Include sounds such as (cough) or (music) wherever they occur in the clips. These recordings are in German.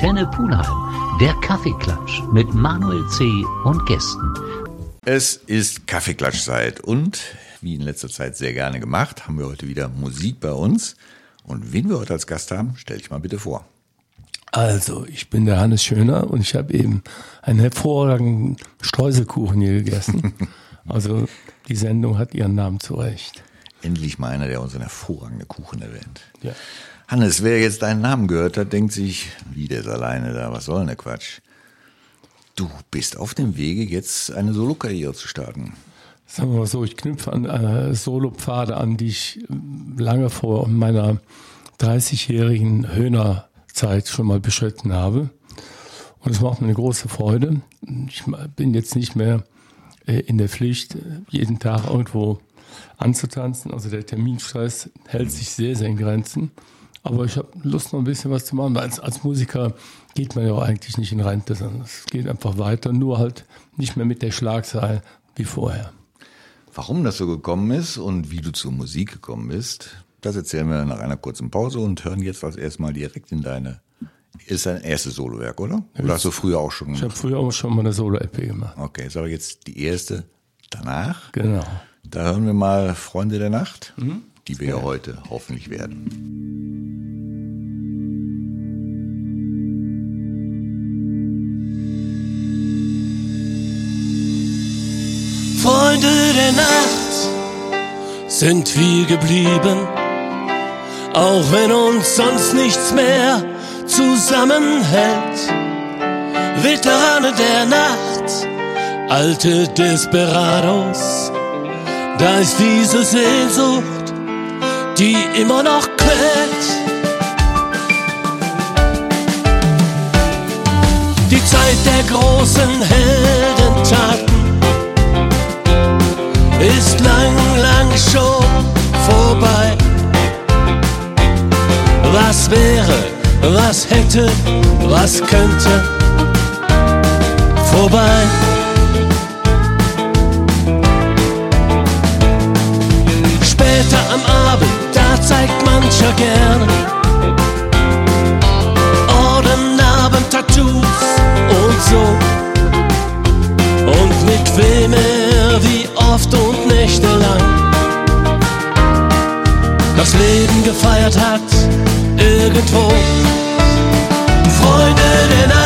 Antenne Pulheim. Der Kaffeeklatsch mit Manuel C. und Gästen. Es ist Kaffeeklatschzeit und wie in letzter Zeit sehr gerne gemacht, haben wir heute wieder Musik bei uns. Und wen wir heute als Gast haben, stell dich mal bitte vor. Also, ich bin der Hannes Schöner und ich habe eben einen hervorragenden Streuselkuchen hier gegessen. (laughs) also, die Sendung hat ihren Namen zurecht. Endlich mal einer, der unseren hervorragenden Kuchen erwähnt. Ja. Hannes, wer jetzt deinen Namen gehört hat, denkt sich, wie der ist alleine da, was soll denn der Quatsch? Du bist auf dem Wege, jetzt eine Solokarriere zu starten. Sagen wir mal so, ich knüpfe an äh, Solopfade an, die ich lange vor meiner 30-jährigen Höhnerzeit schon mal beschritten habe. Und es macht mir eine große Freude. Ich bin jetzt nicht mehr äh, in der Pflicht, jeden Tag irgendwo anzutanzen. Also der Terminstress hält sich sehr, sehr in Grenzen. Aber ich habe Lust, noch ein bisschen was zu machen. Als, als Musiker geht man ja auch eigentlich nicht in Rente, sondern es geht einfach weiter, nur halt nicht mehr mit der Schlagzahl wie vorher. Warum das so gekommen ist und wie du zur Musik gekommen bist, das erzählen wir nach einer kurzen Pause und hören jetzt als erstmal direkt in deine. Ist dein erstes Solowerk, oder? Oder hast du früher auch schon gemacht? Ich habe früher auch schon mal eine Solo-EP gemacht. Okay, ist aber jetzt die erste danach. Genau. Da hören wir mal Freunde der Nacht, mhm. Die wir ja heute hoffentlich werden. Freunde der Nacht sind wir geblieben, auch wenn uns sonst nichts mehr zusammenhält. Veteranen der Nacht, alte Desperados, da ist diese Sehnsucht, die immer noch quält. Die Zeit der großen Heldentaten ist lang, lang schon vorbei. Was wäre, was hätte, was könnte vorbei. Später am Abend, zeigt mancher gerne Orden, Narben, Tattoos und so. Und mit wem er wie oft und nächtelang das Leben gefeiert hat, irgendwo. Freunde der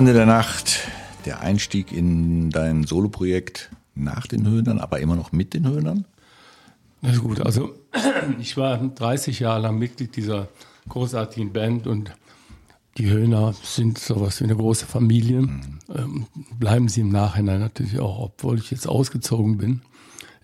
Freunde der Nacht, der Einstieg in dein Soloprojekt nach den Höhnern, aber immer noch mit den Höhnern? Na gut, also (clears throat) ich war 30 Jahre lang Mitglied dieser großartigen Band und die Höhner sind sowas wie eine große Familie. Mhm. Ähm, bleiben sie im Nachhinein natürlich auch, obwohl ich jetzt ausgezogen bin.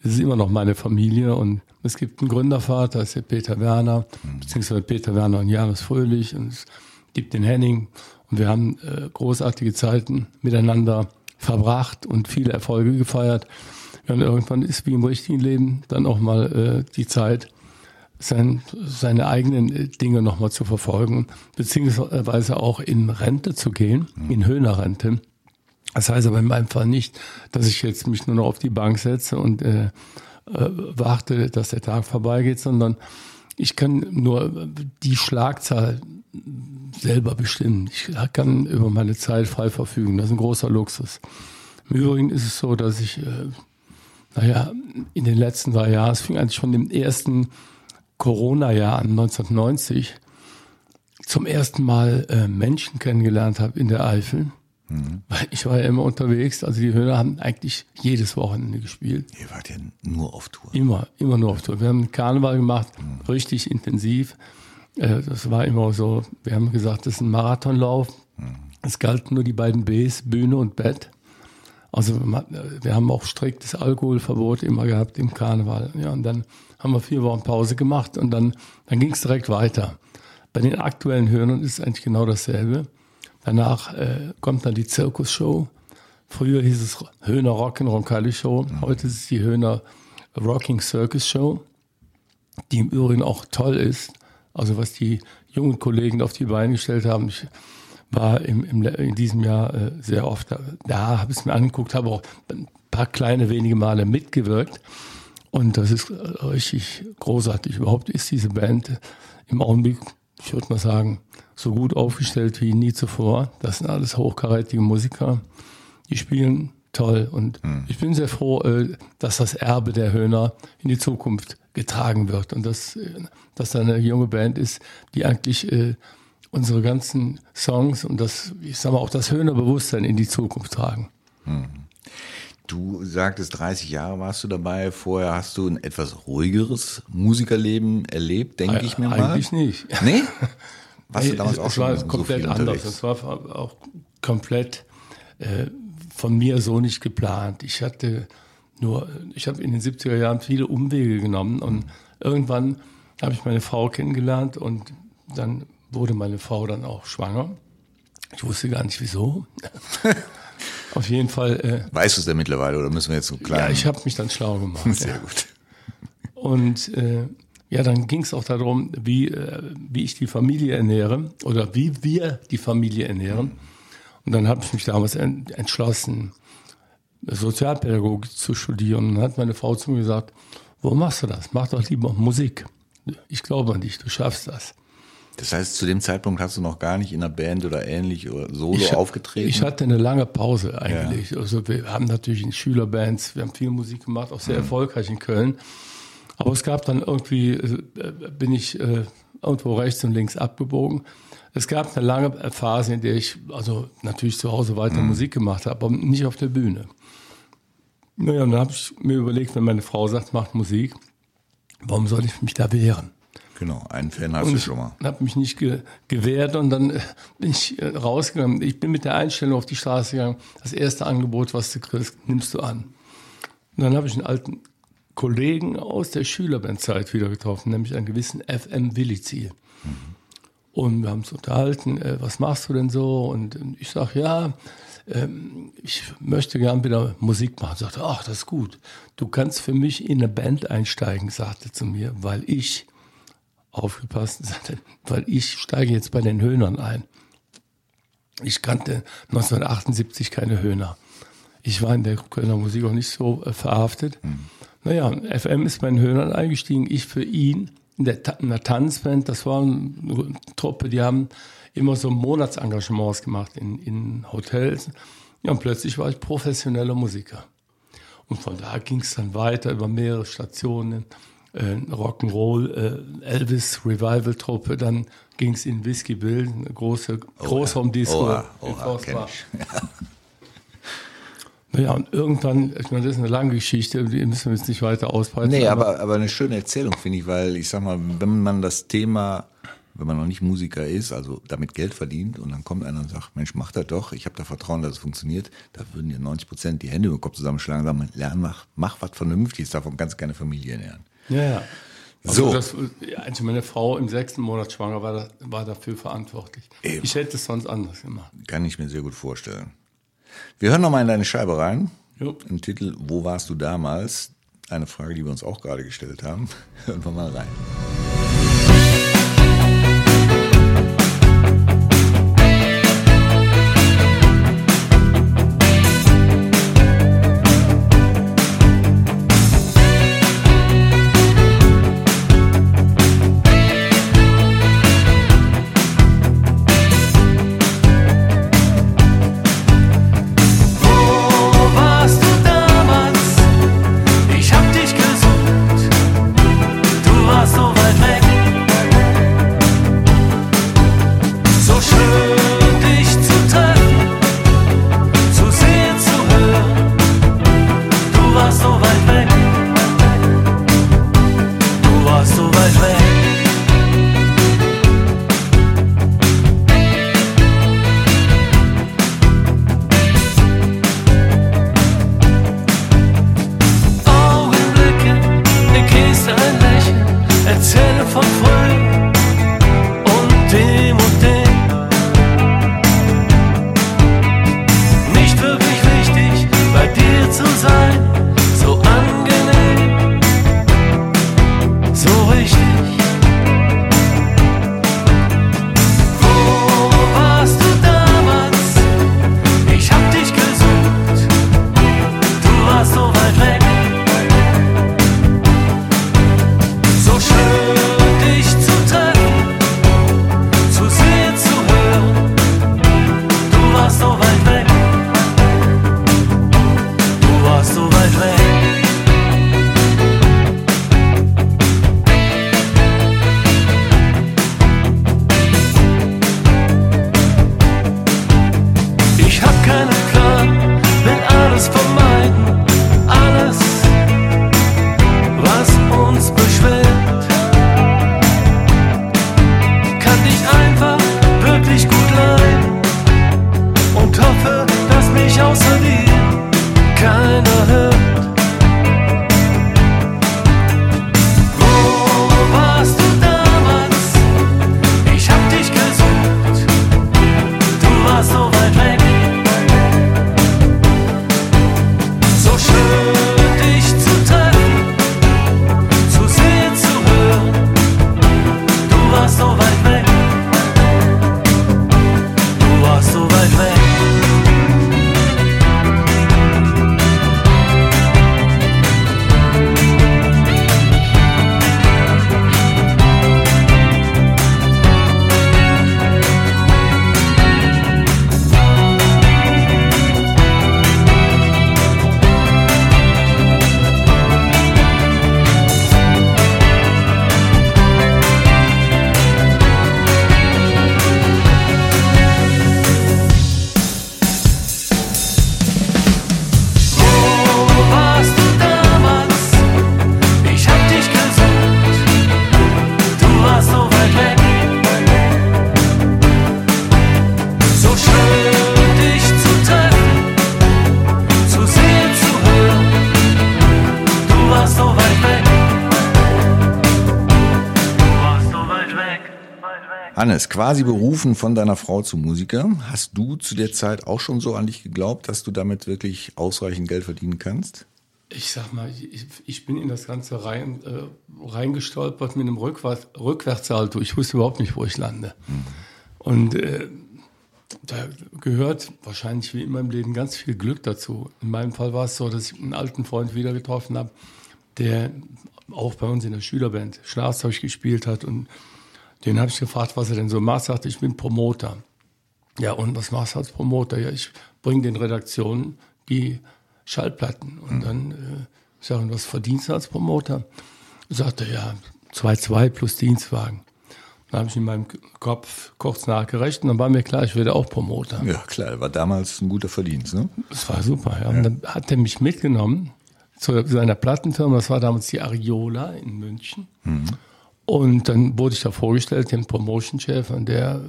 Es ist immer noch meine Familie und es gibt einen Gründervater, das ist der Peter Werner, mhm. beziehungsweise Peter Werner und Janus Fröhlich und es gibt den Henning und wir haben äh, großartige Zeiten miteinander verbracht und viele Erfolge gefeiert. Und irgendwann ist wie im richtigen Leben dann auch mal äh, die Zeit, sein, seine eigenen äh, Dinge nochmal zu verfolgen, beziehungsweise auch in Rente zu gehen, mhm. in Höhnerrente. Das heißt aber in meinem Fall nicht, dass ich jetzt mich nur noch auf die Bank setze und äh, äh, warte, dass der Tag vorbeigeht, sondern ich kann nur die Schlagzahl selber bestimmen. Ich kann über meine Zeit frei verfügen. Das ist ein großer Luxus. Im Übrigen ist es so, dass ich, äh, naja, in den letzten drei Jahren, es fing eigentlich schon im ersten Corona-Jahr an, 1990, zum ersten Mal äh, Menschen kennengelernt habe in der Eifel. Mhm. Ich war ja immer unterwegs, also die Höhner haben eigentlich jedes Wochenende gespielt. Ihr wart ja nur auf Tour. Immer, immer nur auf Tour. Wir haben Karneval gemacht, mhm. richtig intensiv. Äh, das war immer so, wir haben gesagt, das ist ein Marathonlauf. Es galten nur die beiden Bs, Bühne und Bett. Also wir haben auch striktes Alkoholverbot immer gehabt im Karneval. Ja, und dann haben wir vier Wochen Pause gemacht und dann, dann ging es direkt weiter. Bei den aktuellen Hörnern ist es eigentlich genau dasselbe. Danach äh, kommt dann die Zirkusshow. Früher hieß es Höhner Rock'n'Roll Show. Mhm. Heute ist es die Höhner Rocking Circus Show, die im Übrigen auch toll ist. Also was die jungen Kollegen auf die Beine gestellt haben. Ich war im, im, in diesem Jahr äh, sehr oft da, da habe ich es mir angeguckt, habe auch ein paar kleine wenige Male mitgewirkt. Und das ist äh, richtig großartig. Überhaupt ist diese Band im Augenblick, ich würde mal sagen, so gut aufgestellt wie nie zuvor. Das sind alles hochkarätige Musiker. Die spielen toll. Und mhm. ich bin sehr froh, äh, dass das Erbe der Höhner in die Zukunft getragen wird. Und dass, äh, dass da eine junge Band ist, die eigentlich unsere ganzen Songs und das, ich sag mal, auch das Höhnerbewusstsein in die Zukunft tragen. Hm. Du sagtest, 30 Jahre warst du dabei. Vorher hast du ein etwas ruhigeres Musikerleben erlebt, denke ich mir mal. Eigentlich nicht. Nee? (laughs) Warst du damals es, auch es schon war so komplett viel anders. Es war auch komplett äh, von mir so nicht geplant. Ich hatte nur, ich habe in den 70er Jahren viele Umwege genommen und irgendwann habe ich meine Frau kennengelernt und dann wurde meine Frau dann auch schwanger. Ich wusste gar nicht wieso. (laughs) Auf jeden Fall. Äh, weißt du es denn mittlerweile oder müssen wir jetzt so klar? Ja, ich habe mich dann schlau gemacht. Sehr ja. gut. Und äh, ja, dann ging es auch darum, wie, äh, wie ich die Familie ernähre oder wie wir die Familie ernähren. Und dann habe ich mich damals en entschlossen, Sozialpädagogik zu studieren. Und dann hat meine Frau zu mir gesagt, wo machst du das? Mach doch lieber Musik. Ich glaube an dich, du schaffst das. Das heißt, zu dem Zeitpunkt hast du noch gar nicht in einer Band oder ähnlich oder solo ich, aufgetreten? Ich hatte eine lange Pause eigentlich. Ja. Also wir haben natürlich in Schülerbands, wir haben viel Musik gemacht, auch sehr mhm. erfolgreich in Köln. Aber es gab dann irgendwie, äh, bin ich äh, irgendwo rechts und links abgebogen. Es gab eine lange Phase, in der ich also natürlich zu Hause weiter mhm. Musik gemacht habe, aber nicht auf der Bühne. Naja, und dann habe ich mir überlegt, wenn meine Frau sagt, macht Musik, warum soll ich mich da wehren? Genau, einen Fan hast du schon mal. Ich habe mich nicht ge gewehrt und dann äh, bin ich äh, rausgegangen. Ich bin mit der Einstellung auf die Straße gegangen. Das erste Angebot, was du kriegst, nimmst du an. Und dann habe ich einen alten Kollegen aus der Schülerbandzeit wieder getroffen, nämlich einen gewissen FM Williziel. Mhm. Und wir haben uns unterhalten, äh, was machst du denn so? Und, ich sage, ja, ähm, ich möchte gern wieder Musik machen. Sagte, ach, das ist gut. Du kannst für mich in eine Band einsteigen, sagte zu mir, weil ich aufgepasst, (laughs) sagte, weil ich steige jetzt bei den Höhnern ein. Ich kannte 1978 keine Höhner. Ich war in der Kölner Musik auch nicht so äh, verhaftet. Mhm. Naja, FM ist bei den Höhnern eingestiegen, ich für ihn der, in der Tanzband. Das war eine Truppe, die haben immer so Monatsengagements gemacht in, in Hotels. Ja, und plötzlich war ich professioneller Musiker. Und von da ging es dann weiter über mehrere Stationen äh, Rock'n'Roll, äh, Elvis Revival Truppe, dann ging es in Whisky Bill, eine große Großraumdisco Oha, in oha, Forstbach. (laughs) Naja, und irgendwann, ich meine, das ist eine lange Geschichte, die müssen wir jetzt nicht weiter ausbreiten. Nee, aber, aber eine schöne Erzählung, finde ich, weil ich sag mal, wenn man das Thema, wenn man noch nicht Musiker ist, also damit Geld verdient und dann kommt einer und sagt, Mensch, mach das doch, ich habe da Vertrauen, dass es funktioniert, da würden dir 90 Prozent die Hände über den Kopf zusammenschlagen und sagen, lern, mach, mach was Vernünftiges, davon kannst du keine Familie ernähren. Ja, ja. Also So. das, also meine Frau im sechsten Monat schwanger war, war dafür verantwortlich. Eben. Ich hätte es sonst anders gemacht. Kann ich mir sehr gut vorstellen. Wir hören nochmal in deine Scheibe rein. Jo. Im Titel Wo warst du damals? Eine Frage, die wir uns auch gerade gestellt haben. (laughs) Hören wir mal rein. Weit weg. Hannes, quasi berufen von deiner Frau zum Musiker. Hast du zu der Zeit auch schon so an dich geglaubt, dass du damit wirklich ausreichend Geld verdienen kannst? Ich sag mal, ich, ich bin in das Ganze rein, äh, reingestolpert mit einem Rückwärts, Rückwärtssalto. Ich wusste überhaupt nicht, wo ich lande. Und äh, da gehört wahrscheinlich wie immer im Leben ganz viel Glück dazu. In meinem Fall war es so, dass ich einen alten Freund wieder getroffen habe, der auch bei uns in der Schülerband Schlagzeug gespielt hat. Und den habe ich gefragt, was er denn so macht. Sagte, ich bin Promoter. Ja, und was machst du als Promoter? Ja, ich bringe den Redaktionen die Schallplatten. Und dann äh, ich sage, was verdienst du als Promoter? Sagte, ja, 2,2 plus Dienstwagen. Dann habe ich in meinem Kopf kurz nachgerechnet und dann war mir klar, ich werde auch Promoter. Ja, klar, war damals ein guter Verdienst, ne? Das war super, ja. Und dann hat er mich mitgenommen zu seiner Plattenfirma, das war damals die Ariola in München. Und dann wurde ich da vorgestellt, dem Promotion-Chef, und der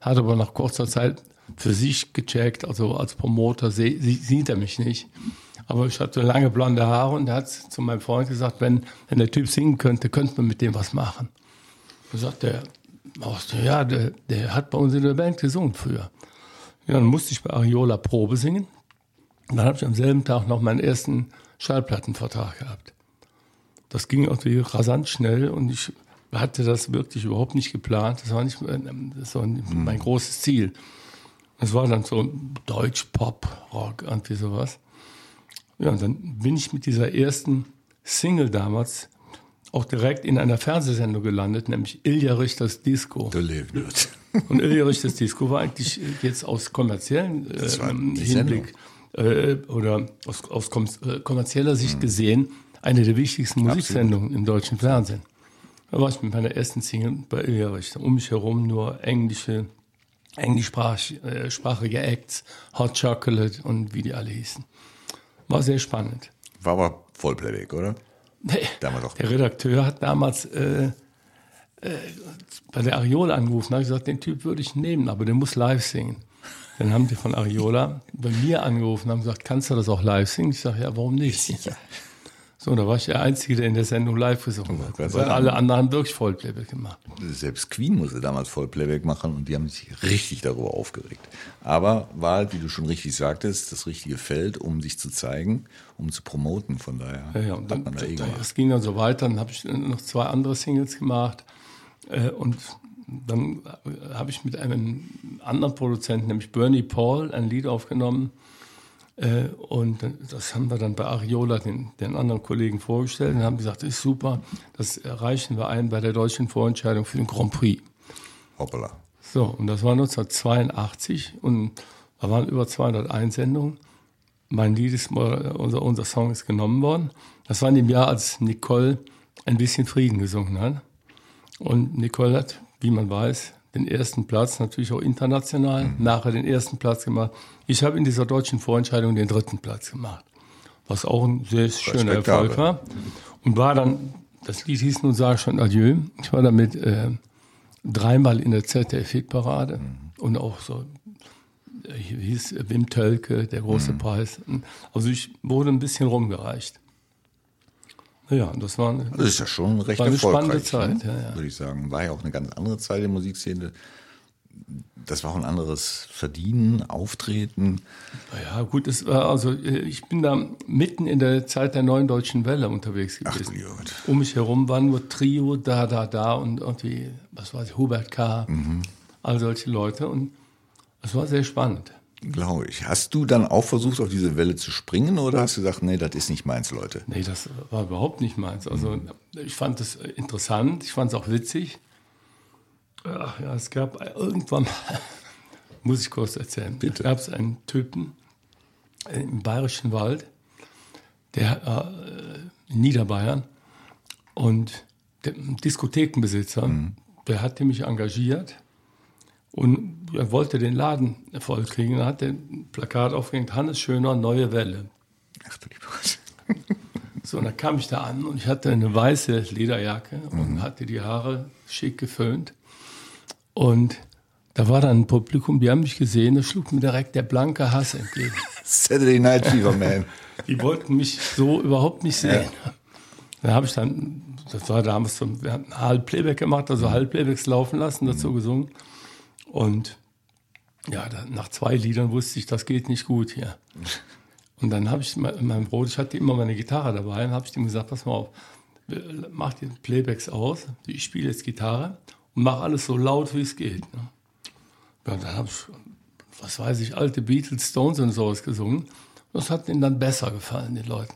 hat aber nach kurzer Zeit für sich gecheckt, also als Promoter sieht er mich nicht. Aber ich hatte lange blonde Haare und er hat zu meinem Freund gesagt, wenn, wenn der Typ singen könnte, könnte man mit dem was machen. Da sagt er, ach, ja, der, der hat bei uns in der Band gesungen früher. Ja, dann musste ich bei Ariola Probe singen. Und dann habe ich am selben Tag noch meinen ersten Schallplattenvertrag gehabt. Das ging irgendwie rasant schnell und ich hatte das wirklich überhaupt nicht geplant. Das war nicht ähm, das war mein großes Ziel. Es war dann so Deutsch, Pop, Rock, irgendwie sowas. Ja, und dann bin ich mit dieser ersten Single damals auch direkt in einer Fernsehsendung gelandet, nämlich Ilja Richters Disco. Du lebst (laughs) nicht. Und Ilja Richters Disco war eigentlich äh, jetzt aus kommerziellen äh, Hinblick äh, oder aus, aus äh, kommerzieller Sicht gesehen eine der wichtigsten Musiksendungen im deutschen Fernsehen. Da war ich mit meiner ersten Single bei Ilja Richter. Um mich herum nur englische, englischsprachige Acts, Hot Chocolate und wie die alle hießen. War sehr spannend. War aber Vollplayback, oder? Nee, Damals auch. der Redakteur hat damals äh, äh, bei der Ariola angerufen, habe gesagt, den Typ würde ich nehmen, aber der muss live singen. Dann haben die von Ariola bei mir angerufen, haben gesagt, kannst du das auch live singen? Ich sage, ja, warum nicht? So, da war ich der Einzige, der in der Sendung live gesungen hat. Weil sagen. alle anderen haben wirklich Vollplayback gemacht. Selbst Queen musste damals Vollplayback machen und die haben sich richtig darüber aufgeregt. Aber war halt, wie du schon richtig sagtest, das richtige Feld, um sich zu zeigen, um zu promoten. Von daher Ja, ja, und hat dann, man da eh das ging dann so weiter. Dann habe ich noch zwei andere Singles gemacht. Äh, und dann äh, habe ich mit einem anderen Produzenten, nämlich Bernie Paul, ein Lied aufgenommen. Äh, und das haben wir dann bei Ariola den, den anderen Kollegen vorgestellt und haben gesagt, das ist super, das erreichen wir ein bei der deutschen Vorentscheidung für den Grand Prix. Hoppala. So, und das war 1982 und da waren über 200 Einsendungen. Mein Lied ist, mal- unser, unser Song ist genommen worden. Das war in dem Jahr, als Nicole ein bisschen Frieden gesungen hat. Und Nicole hat, wie man weiß, den ersten Platz, natürlich auch international, nachher den ersten Platz gemacht. Ich habe in dieser deutschen Vorentscheidung den dritten Platz gemacht, was auch ein sehr schöner. Erfolg war. Und war dann, das Lied hieß nun Sag schon Adieu. Ich war damit äh, dreimal in der ZDF-Hitparade und auch so äh, hieß Wim Tölke, der große Preis. Also ich wurde ein bisschen rumgereicht. Und das war eine, Das ist ja schon recht War eine spannende Zeit, ne? ja, ja. Würde ich sagen. War ja auch eine ganz andere Zeit der Musikszene. Das war auch ein anderes Verdienen, Auftreten. ja gut, es war also äh, ich bin da mitten in der Zeit der neuen deutschen Welle unterwegs Ach gewesen. du Gott. um mich herum waren nur Trio, da, da, da und irgendwie, was weiß ich, Hubert K., Mhm. all solche Leute und es war sehr spannend. Glaube ich. Hast du dann auch versucht, auf diese Welle zu springen oder hast du gesagt, nee, das ist nicht meins, Leute? Nee, das war überhaupt nicht meins. Also ich fand es interessant, ich fand es auch witzig. Ach ja, es gab irgendwann, (laughs) muss ich kurz erzählen, Bitte. gab es einen Typen im Bayerischen Wald, der äh, in Niederbayern und der Diskothekenbesitzer, der hatte mich engagiert und er wollte den Laden voll kriegen. Er hat den Plakat aufgehängt, Hannes Schöner, neue Welle. Ach du lieber Gott. (laughs) So, und dann kam ich da an und ich hatte eine weiße Lederjacke und hatte die Haare schick geföhnt. Und da war dann ein Publikum, die haben mich gesehen, da schlug mir direkt der blanke Hass entgegen. (laughs) Saturday Night Fever, man. Die wollten mich so überhaupt nicht sehen. Da habe ich dann, das war damals so, wir haben halb Playback gemacht, also halb Playbacks laufen lassen, dazu gesungen. Und ja, nach zwei Liedern wusste ich, das geht nicht gut hier. (laughs) Und dann habe ich me- meinem Bruder, ich hatte immer meine Gitarre dabei, und habe ich ihm gesagt, pass mal auf, mach die Playbacks aus, ich spiele jetzt Gitarre und mach alles so laut, wie es geht. Ne? Ja, dann habe ich, was weiß ich, alte Beatles, Stones und sowas gesungen. Das hat ihnen dann besser gefallen, den Leuten.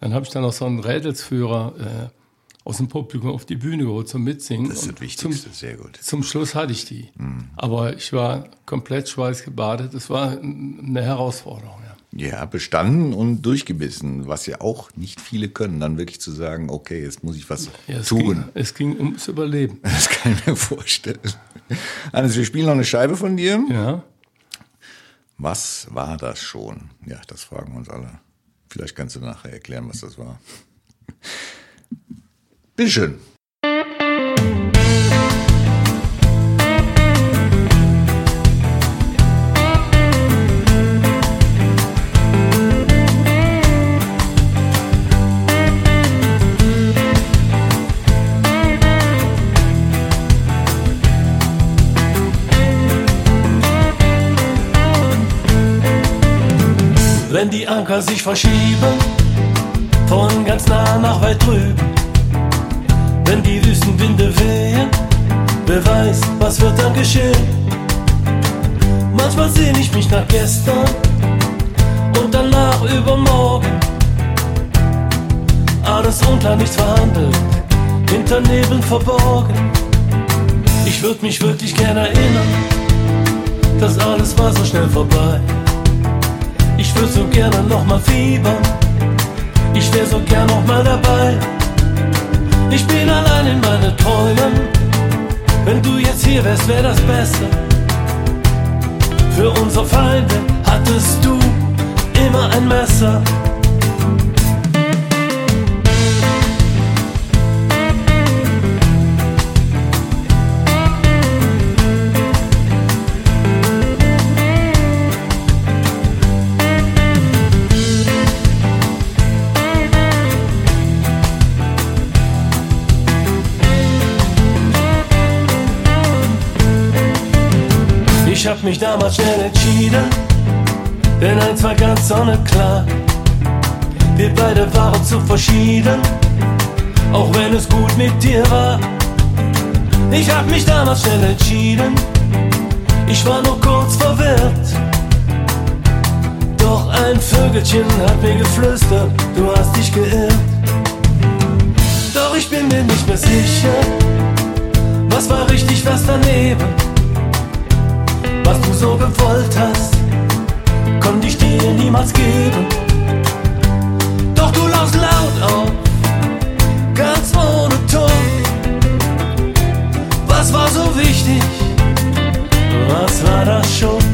Dann habe ich dann auch so einen Rädelsführer äh, aus dem Publikum auf die Bühne geholt zum Mitsingen. Das ist das Wichtigste, Zum, sehr gut. zum Schluss hatte ich die. Aber ich war komplett schweißgebadet. Es war eine Herausforderung. Ja. Ja, bestanden und durchgebissen, was ja auch nicht viele können, dann wirklich zu sagen, okay, jetzt muss ich was Ja, es, tun. ging, es ging ums Überleben. (laughs) Das kann ich mir vorstellen. Hannes, wir spielen noch eine Scheibe von dir. Ja. Was war das schon? Ja, das fragen wir uns alle. Vielleicht kannst du nachher erklären, was das war. Bitteschön. Wenn die Anker sich verschieben, von ganz nah nach weit drüben. Wenn die Wüstenwinde wehen, wer weiß, was wird dann geschehen. Manchmal sehne ich mich nach gestern und danach übermorgen. Alles unklar, nichts verhandelt, hinter Nebeln verborgen. Ich würde mich wirklich gern erinnern, das alles war so schnell vorbei. Ich würde so gerne noch mal fiebern. Ich wär so gern noch mal dabei. Ich bin allein in meinen Träumen. Wenn du jetzt hier wärst, wär das besser. Für unsere Feinde hattest du immer ein Messer. Ich hab mich damals schnell entschieden, denn eins war ganz sonnenklar. Wir beide waren zu verschieden, auch wenn es gut mit dir war. Ich hab mich damals schnell entschieden, ich war nur kurz verwirrt. Doch ein Vögelchen hat mir geflüstert, du hast dich geirrt. Doch ich bin mir nicht mehr sicher, was war richtig, was daneben. Was du so gewollt hast, konnte ich dir niemals geben. Doch du lachst laut auf, ganz ohne Ton. Was war so wichtig? Was war das schon?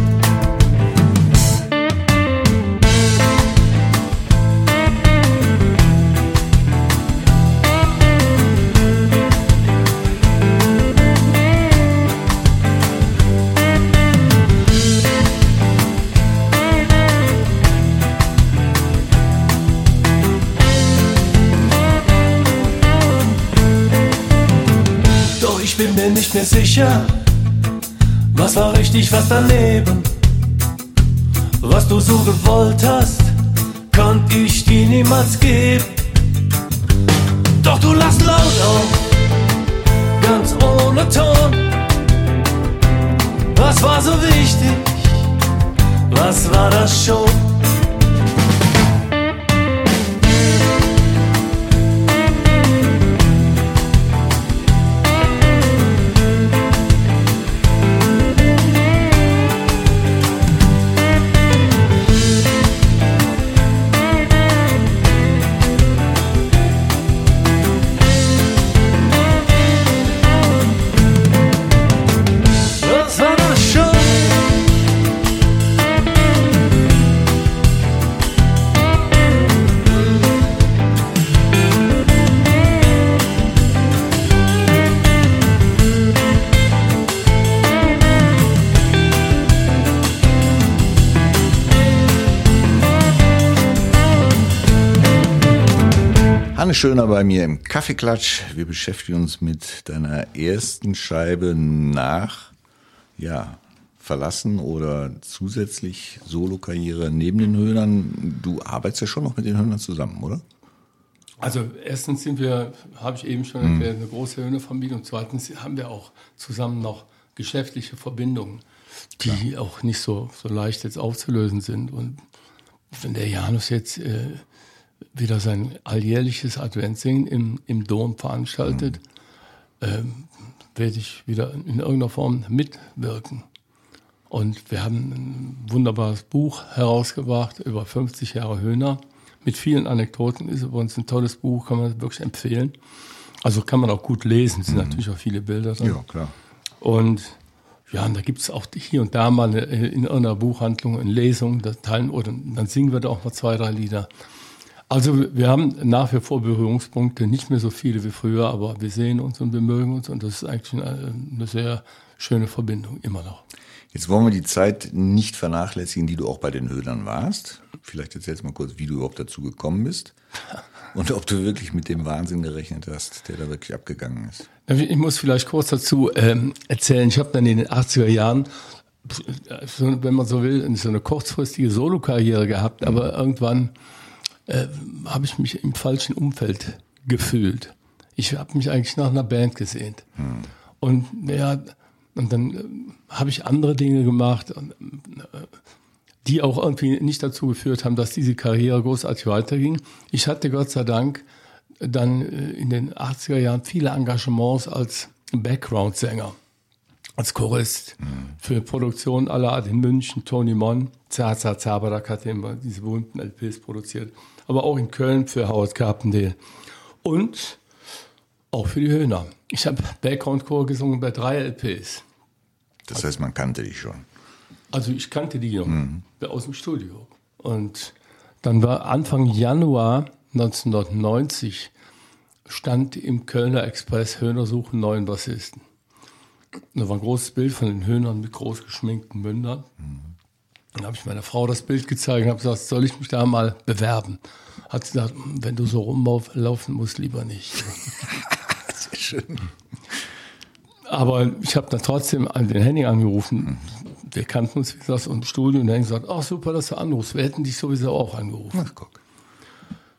Mir nicht mehr sicher, was war richtig, was daneben. Was du so gewollt hast, konnt ich dir niemals geben. Doch du lachst laut auf, ganz ohne Ton. Was war so wichtig? Was war das schon? Hanne Schöner bei mir im Kaffeeklatsch. Wir beschäftigen uns mit deiner ersten Scheibe nach, ja, verlassen oder zusätzlich Solokarriere neben den Höhnern. Du arbeitest ja schon noch mit den Höhnern zusammen, oder? Also erstens sind wir, habe ich eben schon erklärt, eine große Höhnerfamilie und zweitens haben wir auch zusammen noch geschäftliche Verbindungen, die auch nicht so, so leicht jetzt aufzulösen sind. Und wenn der Janus jetzt äh, wieder sein alljährliches Adventssingen im, im Dom veranstaltet, ähm, werde ich wieder in irgendeiner Form mitwirken. Und wir haben ein wunderbares Buch herausgebracht über 50 Jahre Höhner mit vielen Anekdoten. Ist übrigens ein tolles Buch, kann man wirklich empfehlen. Also kann man auch gut lesen, es sind mhm. natürlich auch viele Bilder drin. Ja, klar. Und ja, und da gibt es auch hier und da mal in einer Buchhandlung eine Lesung, da teilen, oder dann singen wir da auch mal zwei, drei Lieder. Also wir haben nach wie vor Berührungspunkte, nicht mehr so viele wie früher, aber wir sehen uns und wir mögen uns und das ist eigentlich eine, eine sehr schöne Verbindung, immer noch. Jetzt wollen wir die Zeit nicht vernachlässigen, die du auch bei den Höhlern warst. Vielleicht erzählst du mal kurz, wie du überhaupt dazu gekommen bist (laughs) und ob du wirklich mit dem Wahnsinn gerechnet hast, der da wirklich abgegangen ist. Ich muss vielleicht kurz dazu ähm, erzählen. Ich habe dann in den 80er Jahren, so, wenn man so will, so eine kurzfristige Solokarriere gehabt, aber irgendwann äh, habe ich mich im falschen Umfeld gefühlt. Ich habe mich eigentlich nach einer Band gesehnt. Hm. Und ja, und dann äh, habe ich andere Dinge gemacht, äh, die auch irgendwie nicht dazu geführt haben, dass diese Karriere großartig weiterging. Ich hatte Gott sei Dank dann äh, in den 80er Jahren viele Engagements als Background-Sänger, als Chorist mhm. für Produktionen aller Art in München, Tony Mon, Zaza Zabadak hat immer diese berühmten LPs produziert, aber auch in Köln für Howard Carpendale und auch für die Höhner. Ich habe Background-Chor gesungen bei drei LPs. Das heißt, man kannte dich schon. Also ich kannte die mhm. aus dem Studio. Und dann war Anfang Januar 1990 stand im Kölner Express Höhner suchen neuen Bassisten. Da war ein großes Bild von den Höhnern mit groß geschminkten Mündern. Mhm. Dann habe ich meiner Frau das Bild gezeigt und habe gesagt, soll ich mich da mal bewerben? Hat sie gesagt, wenn du so rumlaufen musst, lieber nicht. (laughs) Sehr schön. Aber ich habe dann trotzdem an den Henning angerufen. Wir kannten uns, wie gesagt, im Studio. Und er hat gesagt, ach super, dass du anrufst. Wir hätten dich sowieso auch angerufen. Ach, guck.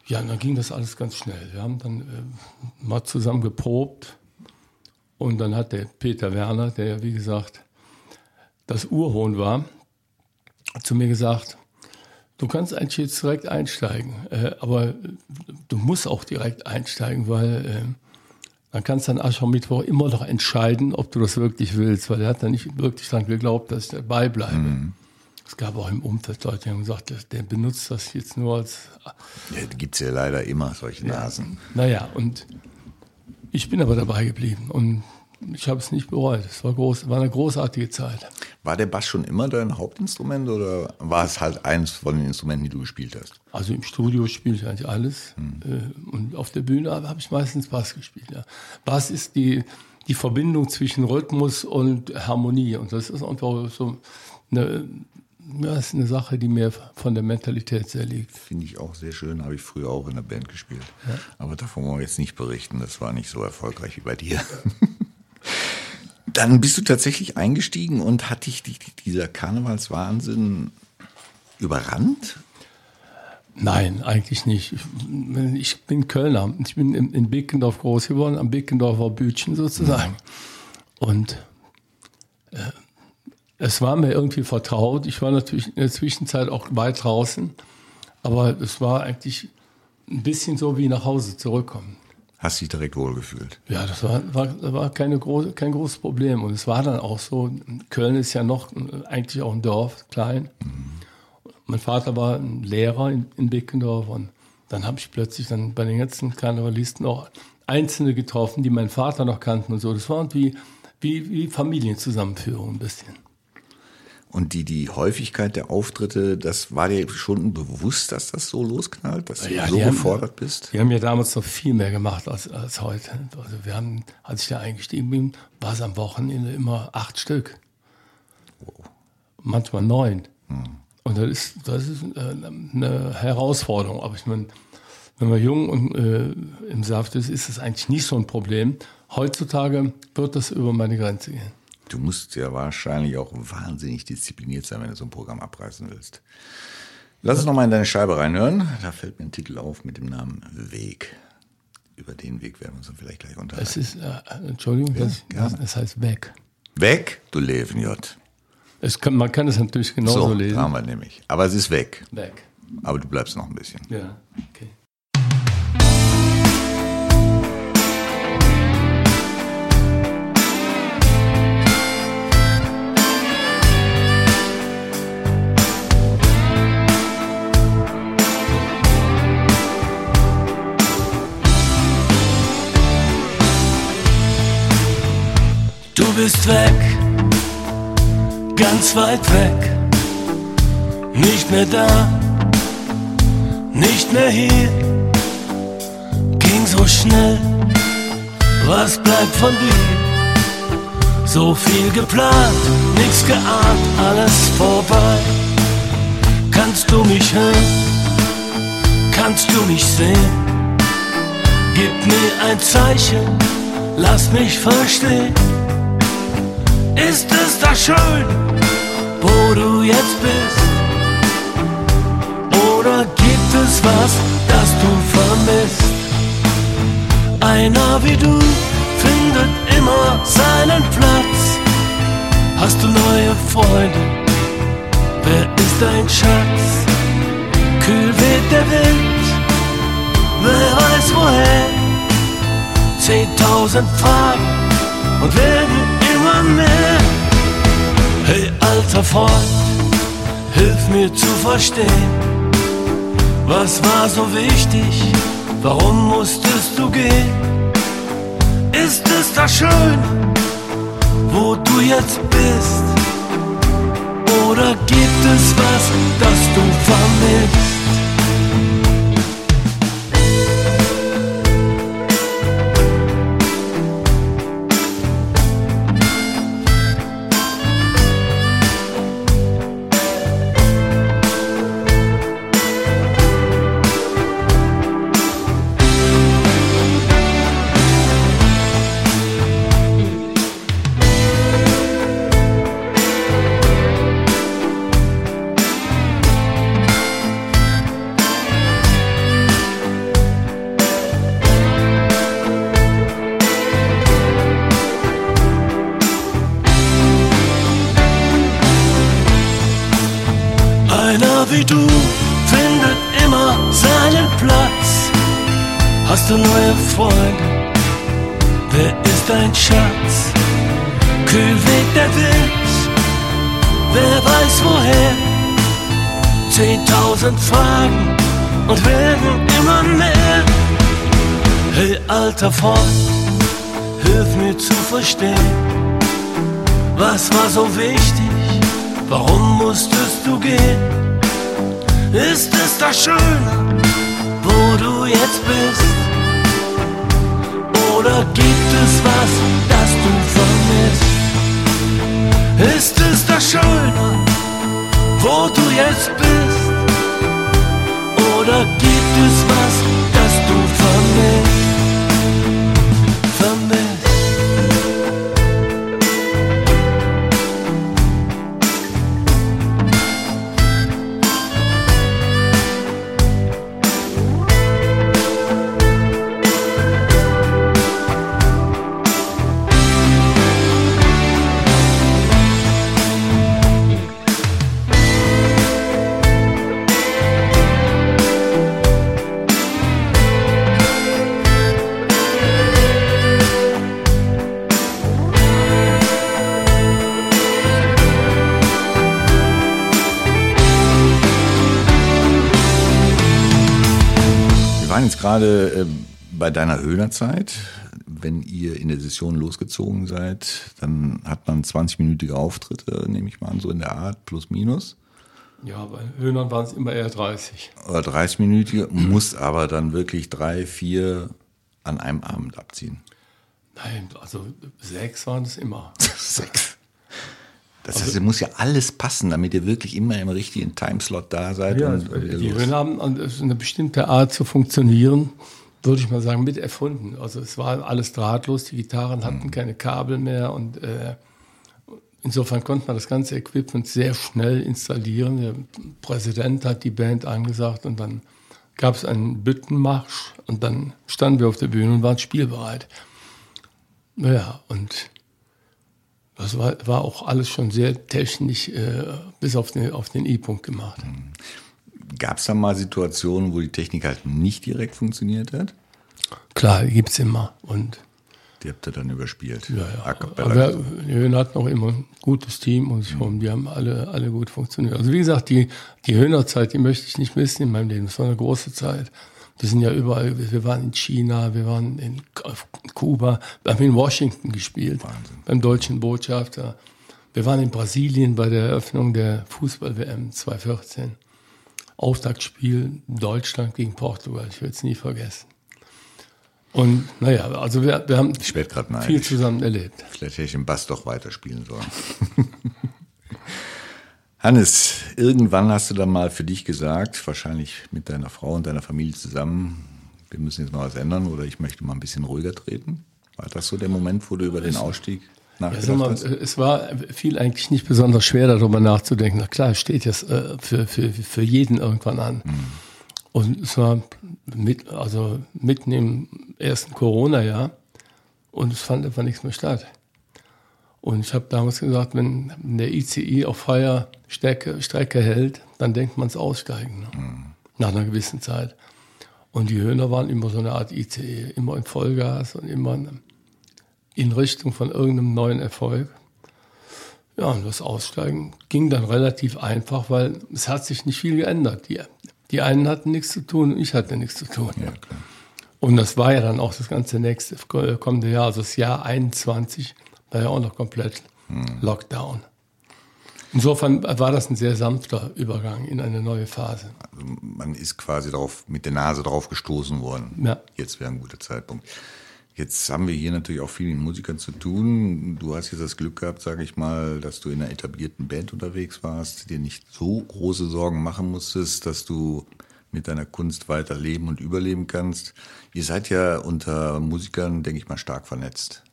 Ja, und dann ging das alles ganz schnell. Wir haben dann äh, mal zusammen geprobt. Und dann hat der Peter Werner, der ja, wie gesagt, das Urhohn war, zu mir gesagt, du kannst eigentlich jetzt direkt einsteigen. Äh, aber du musst auch direkt einsteigen, weil... Äh, dann kannst du an Aschermittwoch immer noch entscheiden, ob du das wirklich willst, weil er hat da nicht wirklich dran geglaubt, dass ich dabei bleibe. Mhm. Es gab auch im Umfeld Leute, die haben gesagt, der, der benutzt das jetzt nur als. Ja, gibt es ja leider immer, solche Nasen. Ja. Naja, und ich bin aber dabei geblieben und ich habe es nicht bereut. Es war, groß, war eine großartige Zeit. War der Bass schon immer dein Hauptinstrument oder war es halt eins von den Instrumenten, die du gespielt hast? Also im Studio spiele ich eigentlich alles. Hm. Und auf der Bühne habe ich meistens Bass gespielt. Ja. Bass ist die, die Verbindung zwischen Rhythmus und Harmonie. Und das ist einfach so eine, ja, ist eine Sache, die mir von der Mentalität sehr liegt. Finde ich auch sehr schön, habe ich früher auch in der Band gespielt. Ja. Aber davon wollen wir jetzt nicht berichten, das war nicht so erfolgreich wie bei dir. (laughs) Dann bist du tatsächlich eingestiegen und hat dich dieser Karnevalswahnsinn überrannt? Nein, eigentlich nicht. Ich bin Kölner. Ich bin in Beckendorf groß geworden, am Beckendorfer Bütchen sozusagen. Und äh, es war mir irgendwie vertraut. Ich war natürlich in der Zwischenzeit auch weit draußen, aber es war eigentlich ein bisschen so wie nach Hause zurückkommen. Hast dich direkt wohlgefühlt? Ja, das war, war, war keine große, kein großes Problem. Und es war dann auch so, Köln ist ja noch eigentlich auch ein Dorf, klein. Mhm. Mein Vater war ein Lehrer in, in Beckendorf und dann habe ich plötzlich dann bei den ganzen Karnevalisten auch Einzelne getroffen, die meinen Vater noch kannten und so. Das war wie, wie, wie Familienzusammenführung ein bisschen. Und die, die Häufigkeit der Auftritte, das war dir schon bewusst, dass das so losknallt, dass du ja, so gefordert bist? Wir haben ja damals noch viel mehr gemacht als, als heute. Also wir haben, als ich da eingestiegen bin, war es am Wochenende immer acht Stück. Wow. Manchmal neun. Hm. Und das ist, das ist äh, eine Herausforderung. Aber ich meine, wenn man jung und äh, im Saft ist, ist das eigentlich nicht so ein Problem. Heutzutage wird das über meine Grenze gehen. Du musst ja wahrscheinlich auch wahnsinnig diszipliniert sein, wenn du so ein Programm abreißen willst. Lass uns nochmal in deine Scheibe reinhören. Da fällt mir ein Titel auf mit dem Namen Weg. Über den Weg werden wir uns dann vielleicht gleich unterhalten. Es ist, äh, Entschuldigung, ja, das, das, heißt Weg. Weg, du Levenjot. Es kann, man kann es natürlich genauso so, lesen. haben wir nämlich. Aber es ist weg. Weg. Aber du bleibst noch ein bisschen. Ja, okay. Bist weg, ganz weit weg, nicht mehr da, nicht mehr hier, ging so schnell, was bleibt von dir? So viel geplant, nichts geahnt, alles vorbei. Kannst du mich hören? Kannst du mich sehen? Gib mir ein Zeichen, lass mich verstehen. Ist es da schön, wo du jetzt bist? Oder gibt es was, das du vermisst? Einer wie du findet immer seinen Platz. Hast du neue Freunde? Wer ist dein Schatz? Kühl weht der Wind, wer weiß woher? Zehntausend Fragen und werden immer mehr. Alter Freund, hilf mir zu verstehen, was war so wichtig? Warum musstest du gehen? Ist es da schön, wo du jetzt bist? Oder gibt es was, das du vermisst? Freund, hilf mir zu verstehen, was war so wichtig? Warum musstest du gehen? Ist es da schöner, wo du jetzt bist? Oder gibt es was, das du vermisst? Ist es da schöner, wo du jetzt bist? Oder gibt es was, das du? Vermisst. Gerade äh, bei deiner Höhnerzeit. Wenn ihr in der Session losgezogen seid, dann hat man 20-minütige Auftritte, nehme ich mal an, so in der Art, plus minus. Ja, bei Höhnern waren es immer eher 30. Oder 30-minütige, muss aber dann wirklich drei, vier an einem Abend abziehen. Nein, also sechs waren es immer. (laughs) Sechs. Das heißt, es muss ja alles passen, damit ihr wirklich immer im richtigen Timeslot da seid. Ja, und die. Höhner haben eine bestimmte Art zu funktionieren, würde ich mal sagen, mit erfunden. Also es war alles drahtlos, die Gitarren hatten keine Kabel mehr und äh, insofern konnte man das ganze Equipment sehr schnell installieren. Der Präsident hat die Band angesagt und dann gab es einen Büttenmarsch und dann standen wir auf der Bühne und waren spielbereit. Naja, und das war, war auch alles schon sehr technisch äh, bis auf den, auf den I-Punkt gemacht. Gab es da mal Situationen, wo die Technik halt nicht direkt funktioniert hat? Klar, die gibt's immer. Und Die habt ihr dann überspielt. ja, ja. Aber die Höhner hatten auch immer ein gutes Team und rum. Die haben alle, alle gut funktioniert. Also wie gesagt, die, die Höhnerzeit, die möchte ich nicht missen in meinem Leben. Das war eine große Zeit. Wir sind ja überall, wir waren in China, wir waren in Kuba, wir haben in Washington gespielt, Wahnsinn. beim deutschen Botschafter. Wir waren in Brasilien bei der Eröffnung der Fußball-WM 2014. Auftaktspiel Deutschland gegen Portugal, ich werde es nie vergessen. Und naja, also wir, wir haben viel zusammen erlebt. Vielleicht hätte ich den Bass doch weiterspielen sollen. (laughs) Hannes, irgendwann hast du dann mal für dich gesagt, wahrscheinlich mit deiner Frau und deiner Familie zusammen, wir müssen jetzt mal was ändern oder ich möchte mal ein bisschen ruhiger treten. War das so der Moment, wo du über den Ausstieg nachgedacht ja, mal, hast? Es war viel eigentlich nicht besonders schwer, darüber nachzudenken. Na klar, es steht jetzt äh, für, für, für jeden irgendwann an. Mhm. Und es war mit, also mitten im ersten Corona-Jahr und es fand einfach nichts mehr statt. Und ich habe damals gesagt, wenn der ICI auf freier Strecke, Strecke hält, dann denkt man es aussteigen. Ne? Mhm. Nach einer gewissen Zeit. Und die Höhner waren immer so eine Art ICE, immer in Vollgas und immer in Richtung von irgendeinem neuen Erfolg. Ja, und das Aussteigen ging dann relativ einfach, weil es hat sich nicht viel geändert. Die, die einen hatten nichts zu tun und ich hatte nichts zu tun. Ja, und das war ja dann auch das ganze nächste kommende Jahr, also das Jahr 21 war ja auch noch komplett hm. Lockdown. Insofern war das ein sehr sanfter Übergang in eine neue Phase. Also man ist quasi darauf, mit der Nase drauf gestoßen worden. Ja. Jetzt wäre ein guter Zeitpunkt. Jetzt haben wir hier natürlich auch viel mit Musikern zu tun. Du hast jetzt das Glück gehabt, sage ich mal, dass du in einer etablierten Band unterwegs warst, dir nicht so große Sorgen machen musstest, dass du mit deiner Kunst weiter leben und überleben kannst. Ihr seid ja unter Musikern, denke ich mal, stark vernetzt.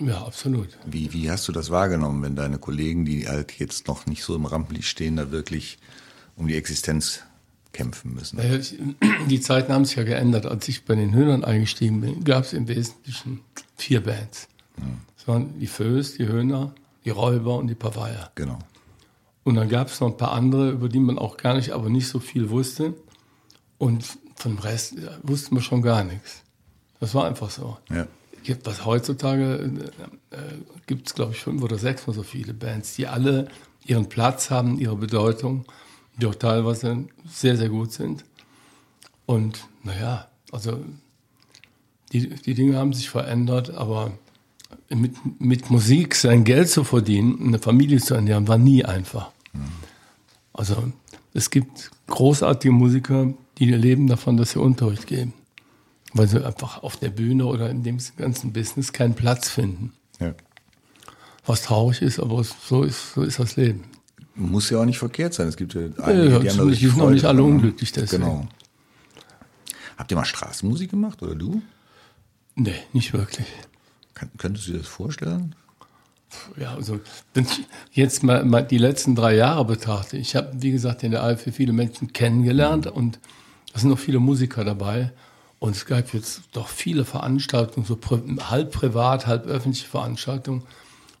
Ja, absolut. Wie, wie hast du das wahrgenommen, wenn deine Kollegen, die halt jetzt noch nicht so im Rampenlicht stehen, da wirklich um die Existenz kämpfen müssen? (clears throat) Die Zeiten haben sich ja geändert. Als ich bei den Höhnern eingestiegen bin, gab es im Wesentlichen vier Bands. Hm. Das waren die Föß, die Höhner, die Räuber und die Pavaya. Genau. Und dann gab es noch ein paar andere, über die man auch gar nicht, aber nicht so viel wusste. Und vom Rest wusste man schon gar nichts. Das war einfach so. Ja gibt was heutzutage äh, äh gibt es glaube ich fünf oder sechs mal so viele Bands, die alle ihren Platz haben, ihre Bedeutung, die auch teilweise sehr sehr gut sind. Und naja, also die, die Dinge haben sich verändert, aber mit, mit Musik sein Geld zu verdienen, eine Familie zu ernähren, war nie einfach. Also es gibt großartige Musiker, die leben davon, dass sie Unterricht geben weil sie einfach auf der Bühne oder in dem ganzen Business keinen Platz finden. Ja. Was traurig ist, aber so ist, so ist das Leben. Muss ja auch nicht verkehrt sein. Es gibt ja einige, ja, die haben Die sind noch nicht alle unglücklich deswegen. Genau. Habt ihr mal Straßenmusik gemacht oder du? Nee, nicht wirklich. Kann, könntest du dir das vorstellen? Ja, also wenn ich jetzt mal, mal die letzten drei Jahre betrachte, ich habe, wie gesagt, in der Alpha viele Menschen kennengelernt mhm. und da sind noch viele Musiker dabei. Und es gab jetzt doch viele Veranstaltungen, so halb privat, halb öffentliche Veranstaltungen,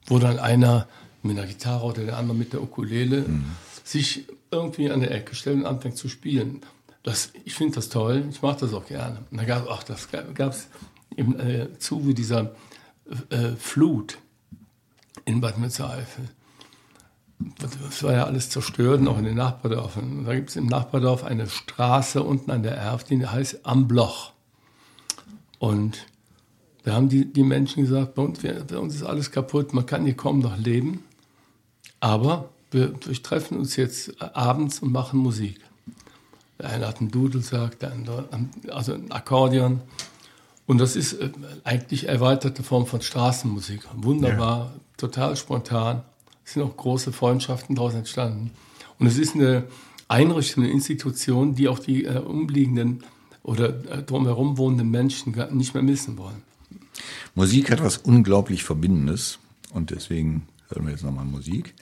wo dann einer mit einer Gitarre oder der andere mit der Ukulele mhm. sich irgendwie an der Ecke stellt und anfängt zu spielen. Das, ich finde das toll, ich mache das auch gerne. Und da gab ach, das gab es im äh, Zuge dieser äh, Flut in Bad Mützereifel. Das war ja alles zerstört, auch in den Nachbardörfern. Da gibt es im Nachbardorf eine Straße unten an der Erft, die heißt Am Bloch. Und da haben die, die Menschen gesagt, bei uns, bei uns ist alles kaputt, man kann hier kaum noch leben. Aber wir, wir treffen uns jetzt abends und machen Musik. Der eine hat einen Dudelsack, der andere also ein Akkordeon. Und das ist äh, eigentlich erweiterte Form von Straßenmusik. Wunderbar, ja. total spontan. Es sind auch große Freundschaften daraus entstanden. Und es ist eine Einrichtung, eine Institution, die auch die äh, umliegenden oder äh, drumherum wohnenden Menschen nicht mehr missen wollen. Musik hat was unglaublich Verbindendes und deswegen hören wir jetzt nochmal Musik.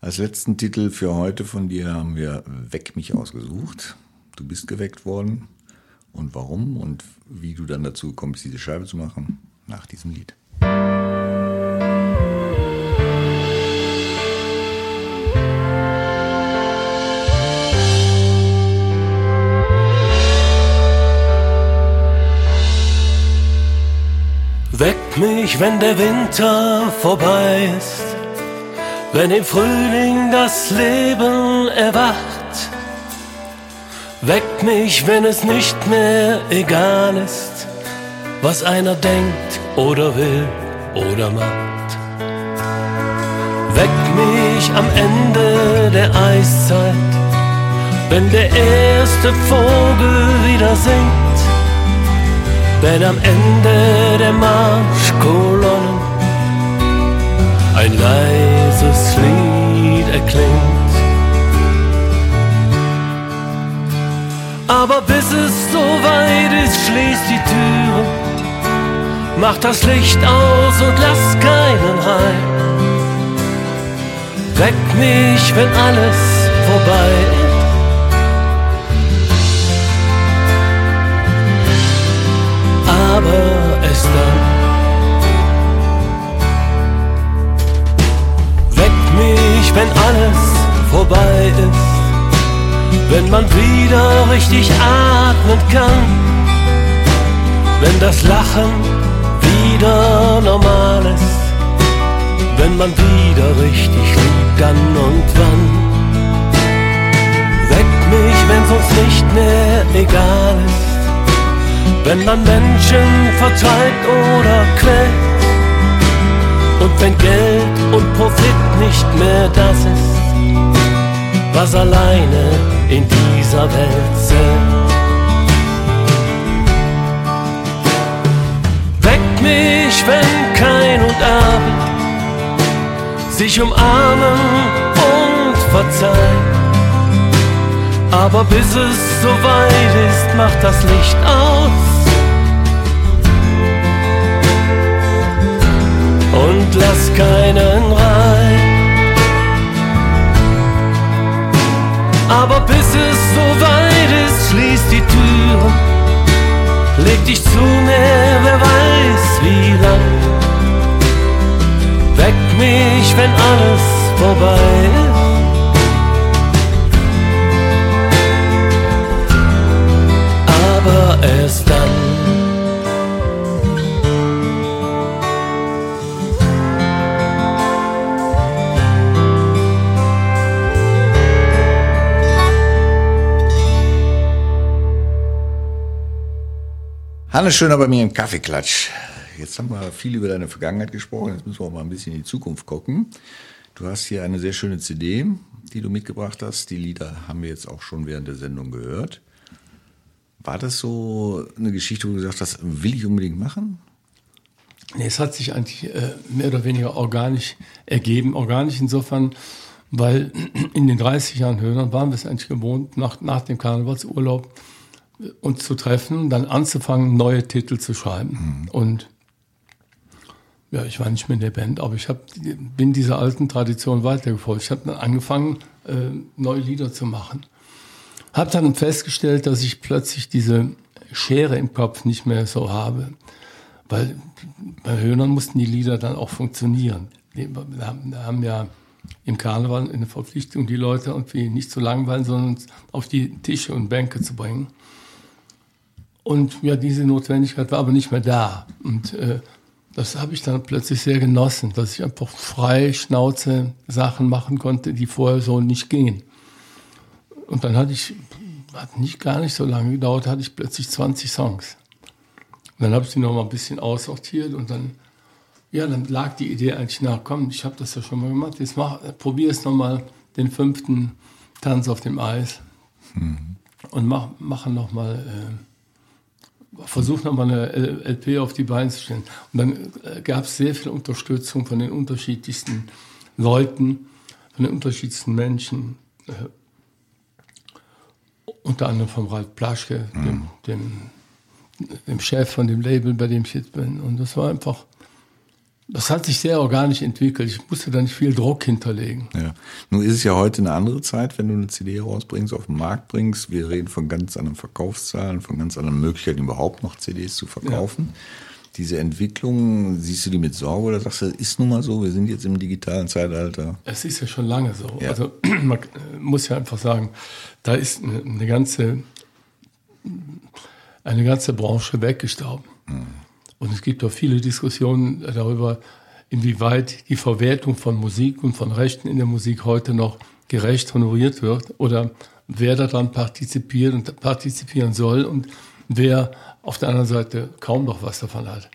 Als letzten Titel für heute von dir haben wir Weck mich ausgesucht. Du bist geweckt worden und warum und wie du dann dazu kommst, diese Scheibe zu machen, nach diesem Lied. Weckt mich, wenn der Winter vorbei ist, wenn im Frühling das Leben erwacht. Weck mich, wenn es nicht mehr egal ist, was einer denkt oder will oder macht. Weck mich am Ende der Eiszeit, wenn der erste Vogel wieder singt, wenn am Ende der Marschkolonnen ein leises Lied erklingt. Aber bis es so weit ist, schließt die Türe, mach das Licht aus und lass keinen heim. Weck mich, wenn alles vorbei ist. Aber es dann. Weck mich, wenn alles vorbei ist wenn man wieder richtig atmen kann, wenn das Lachen wieder normal ist, wenn man wieder richtig liebt, dann und wann. Weck mich, wenn's uns nicht mehr egal ist, wenn man Menschen vertreibt oder quält, und wenn Geld und Profit nicht mehr das ist, was alleine in dieser Welt sind. Weck mich, wenn kein und Abend sich umarmen und verzeihen. Aber bis es soweit ist, macht das Licht aus. Und lass keinen rein. Aber bis es so weit ist, schließ die Tür. Leg dich zu mir, wer weiß wie lang. Weck mich, wenn alles vorbei ist. Erst dann. Hannes Schöner bei mir im Kaffeeklatsch. Jetzt haben wir viel über deine Vergangenheit gesprochen, jetzt müssen wir auch mal ein bisschen in die Zukunft gucken. Du hast hier eine sehr schöne CD, die du mitgebracht hast. Die Lieder haben wir jetzt auch schon während der Sendung gehört. War das so eine Geschichte, wo du gesagt hast, will ich unbedingt machen? Nee, es hat sich eigentlich äh, mehr oder weniger organisch ergeben. Organisch insofern, weil (clears throat) in den 30 Jahren Höhnern waren wir es eigentlich gewohnt, nach, nach dem Karnevalsurlaub uns zu treffen, dann anzufangen, neue Titel zu schreiben. Mhm. Und ja, ich war nicht mehr in der Band, aber ich hab, bin dieser alten Tradition weitergefolgt. Ich habe dann angefangen, äh, neue Lieder zu machen. Habe dann festgestellt, dass ich plötzlich diese Schere im Kopf nicht mehr so habe. Weil bei Höhnern mussten die Lieder dann auch funktionieren. Wir haben, ja im Karneval eine Verpflichtung, die Leute irgendwie nicht zu langweilen, sondern auf die Tische und Bänke zu bringen. Und ja, diese Notwendigkeit war aber nicht mehr da. Und äh, das habe ich dann plötzlich sehr genossen, dass ich einfach frei Schnauze Sachen machen konnte, die vorher so nicht gingen. Und dann hatte ich, hat nicht gar nicht so lange gedauert, hatte ich plötzlich 20 Songs. Und dann habe ich die noch mal ein bisschen aussortiert und dann, ja, dann lag die Idee eigentlich nach, komm, ich habe das ja schon mal gemacht, jetzt mach, probier es noch mal den fünften Tanz auf dem Eis mhm. und mach, machen noch mal äh, versucht nochmal eine LP auf die Beine zu stellen. Und dann äh, gab es sehr viel Unterstützung von den unterschiedlichsten Leuten, von den unterschiedlichsten Menschen. Äh, unter anderem von Ralf Plaschke, mhm. dem, dem, dem, Chef von dem Label, bei dem ich jetzt bin. Und das war einfach das hat sich sehr organisch entwickelt. Ich musste da nicht viel Druck hinterlegen. Ja. Nun ist es ja heute eine andere Zeit, wenn du eine CD rausbringst, auf den Markt bringst. Wir reden von ganz anderen Verkaufszahlen, von ganz anderen Möglichkeiten, überhaupt noch CDs zu verkaufen. Ja. Diese Entwicklung, siehst du die mit Sorge oder sagst du, ist nun mal so, wir sind jetzt im digitalen Zeitalter? Es ist ja schon lange so. Ja. Also (clears throat) man muss ja einfach sagen, da ist eine, eine ganze, eine ganze Branche weggestorben. Mhm. Und es gibt auch viele Diskussionen darüber, inwieweit die Verwertung von Musik und von Rechten in der Musik heute noch gerecht honoriert wird oder wer daran partizipiert und partizipieren soll und wer auf der anderen Seite kaum noch was davon hat.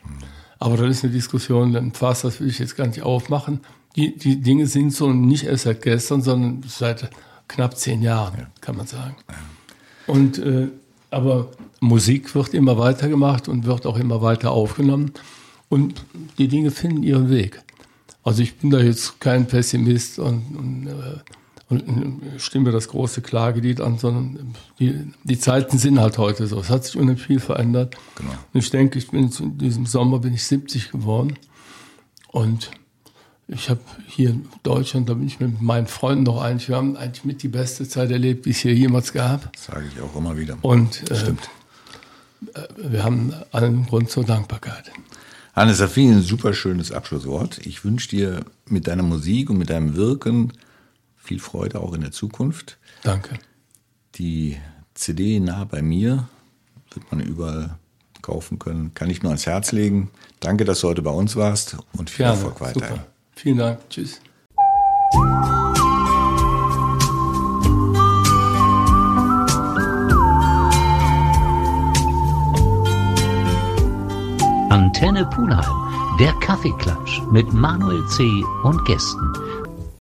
Aber das ist eine Diskussion, dann fast, das will ich jetzt gar nicht aufmachen. Die, die Dinge sind so nicht erst seit gestern, sondern seit knapp zehn Jahren, kann man sagen. Und, äh, aber Musik wird immer weiter gemacht und wird auch immer weiter aufgenommen. Und die Dinge finden ihren Weg. Also ich bin da jetzt kein Pessimist und, und, äh, und stimme das große Klagelied an, sondern die, die Zeiten sind halt heute so. Es hat sich unheimlich viel verändert. Genau. Und ich denke, ich bin in diesem Sommer bin ich 70 geworden. Und ich habe hier in Deutschland, da bin ich mit meinen Freunden noch eigentlich, wir haben eigentlich mit die beste Zeit erlebt, die es hier jemals gab. Das sage ich auch immer wieder. Und äh, Stimmt. Äh, wir haben allen Grund zur Dankbarkeit. Hannes Safi, ein super schönes Abschlusswort. Ich wünsche dir mit deiner Musik und mit deinem Wirken viel Freude auch in der Zukunft. Danke. Die CD nah bei mir wird man überall kaufen können. Kann ich nur ans Herz legen. Danke, dass du heute bei uns warst und viel Gerne, Erfolg weiterhin. Super. Vielen Dank. Tschüss. Antenne Pulheim, der Kaffeeklatsch mit Manuel C. und Gästen